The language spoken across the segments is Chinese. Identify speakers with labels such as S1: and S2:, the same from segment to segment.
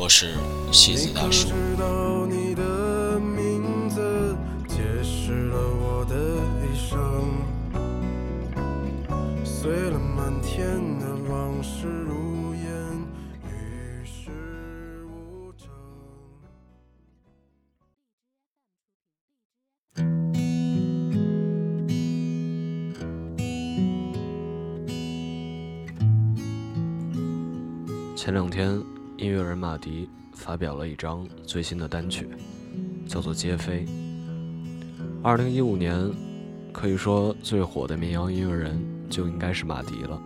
S1: 我是西子大叔。前两天。音乐人马迪发表了一张最新的单曲，叫做《皆非》。二零一五年，可以说最火的民谣音乐人就应该是马迪了。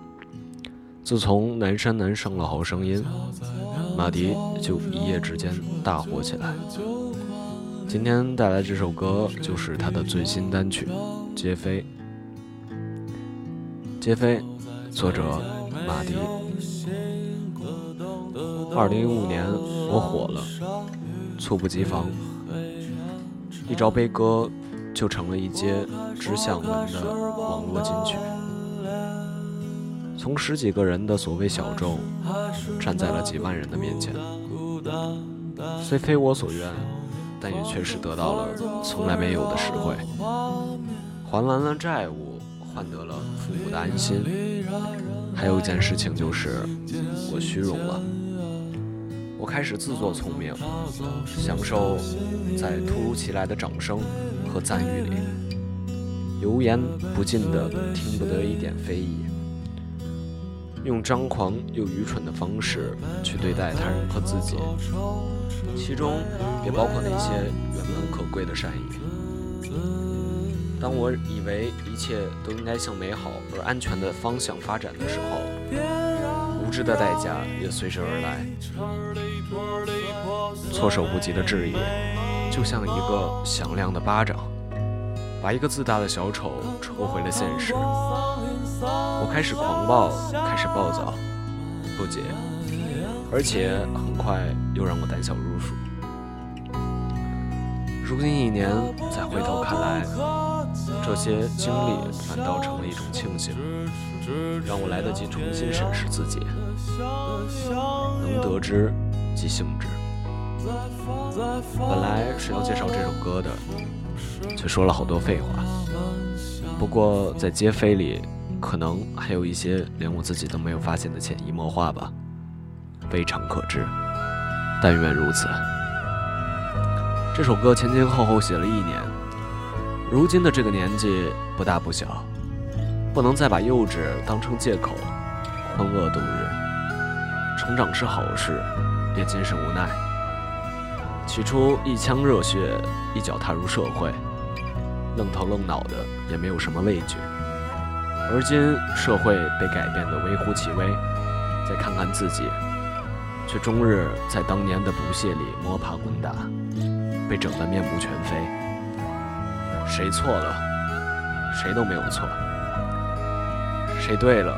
S1: 自从南山南上了《好声音》，马迪就一夜之间大火起来。今天带来这首歌就是他的最新单曲《皆非》。《皆非》，作者马迪。二零一五年，我火了，猝不及防，一朝悲歌就成了一街知向闻的网络金曲。从十几个人的所谓小众，站在了几万人的面前，虽非我所愿，但也确实得到了从来没有的实惠，还完了债务，换得了父母的安心。还有一件事情就是，我虚荣了。我开始自作聪明，享受在突如其来的掌声和赞誉里，油盐不进的听不得一点非议，用张狂又愚蠢的方式去对待他人和自己，其中也包括那些原本可贵的善意。当我以为一切都应该向美好而安全的方向发展的时候，无知的代价也随之而来，措手不及的质疑，就像一个响亮的巴掌，把一个自大的小丑抽回了现实。我开始狂暴，开始暴躁，不解，而且很快又让我胆小如鼠。如今一年，再回头看来，这些经历反倒成了一种庆幸，让我来得及重新审视自己。能得知即性质。本来是要介绍这首歌的，却说了好多废话。不过在接飞里，可能还有一些连我自己都没有发现的潜移默化吧，非常可知。但愿如此。这首歌前前后后写了一年，如今的这个年纪不大不小，不能再把幼稚当成借口，浑噩度日。成长是好事，也尽是无奈。起初一腔热血，一脚踏入社会，愣头愣脑的，也没有什么畏惧。而今社会被改变的微乎其微，再看看自己，却终日在当年的不屑里摸爬滚打。被整得面目全非，谁错了？谁都没有错。谁对了？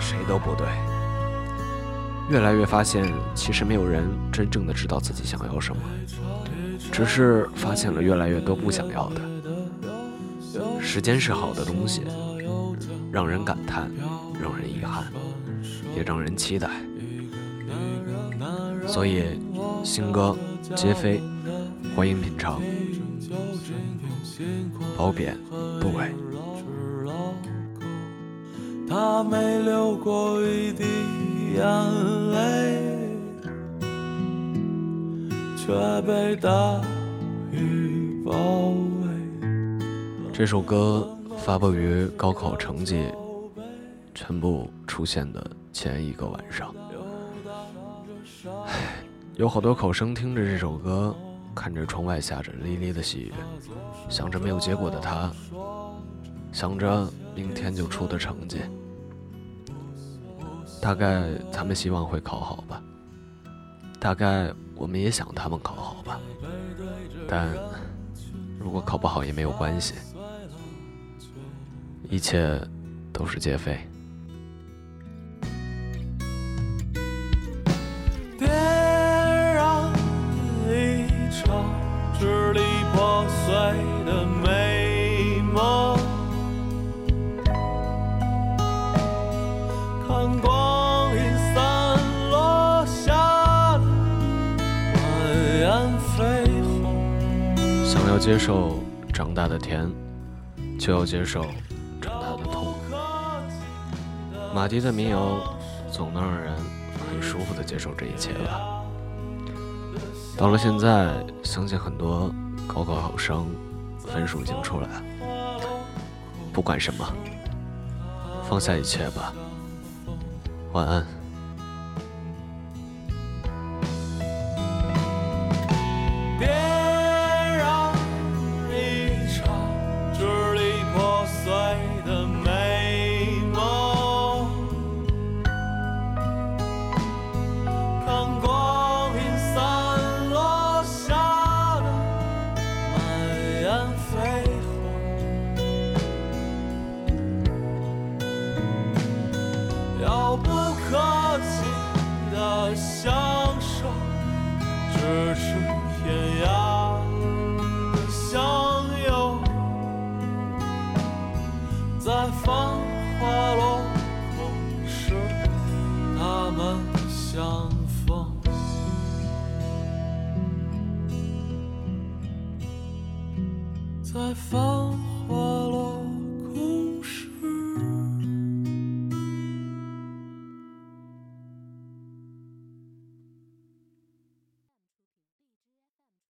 S1: 谁都不对。越来越发现，其实没有人真正的知道自己想要什么，只是发现了越来越多不想要的。时间是好的东西，让人感叹，让人遗憾，也让人期待。所以，新歌皆非。欢迎品尝，褒贬不为。他没流过一滴眼泪，却被大雨包围。这首歌发布于高考成绩全部出现的前一个晚上。有好多考生听着这首歌。看着窗外下着沥沥的细雨，想着没有结果的他，想着明天就出的成绩，大概他们希望会考好吧，大概我们也想他们考好吧，但如果考不好也没有关系，一切都是劫匪。
S2: 别让一场支离破碎的
S1: 接受长大的甜，就要接受长大的痛。马迪的民谣总能让人很舒服的接受这一切吧。到了现在，相信很多高考考生分数已经出来了。不管什么，放下一切吧。晚安。
S2: 在繁华落空时，他们相逢。在繁华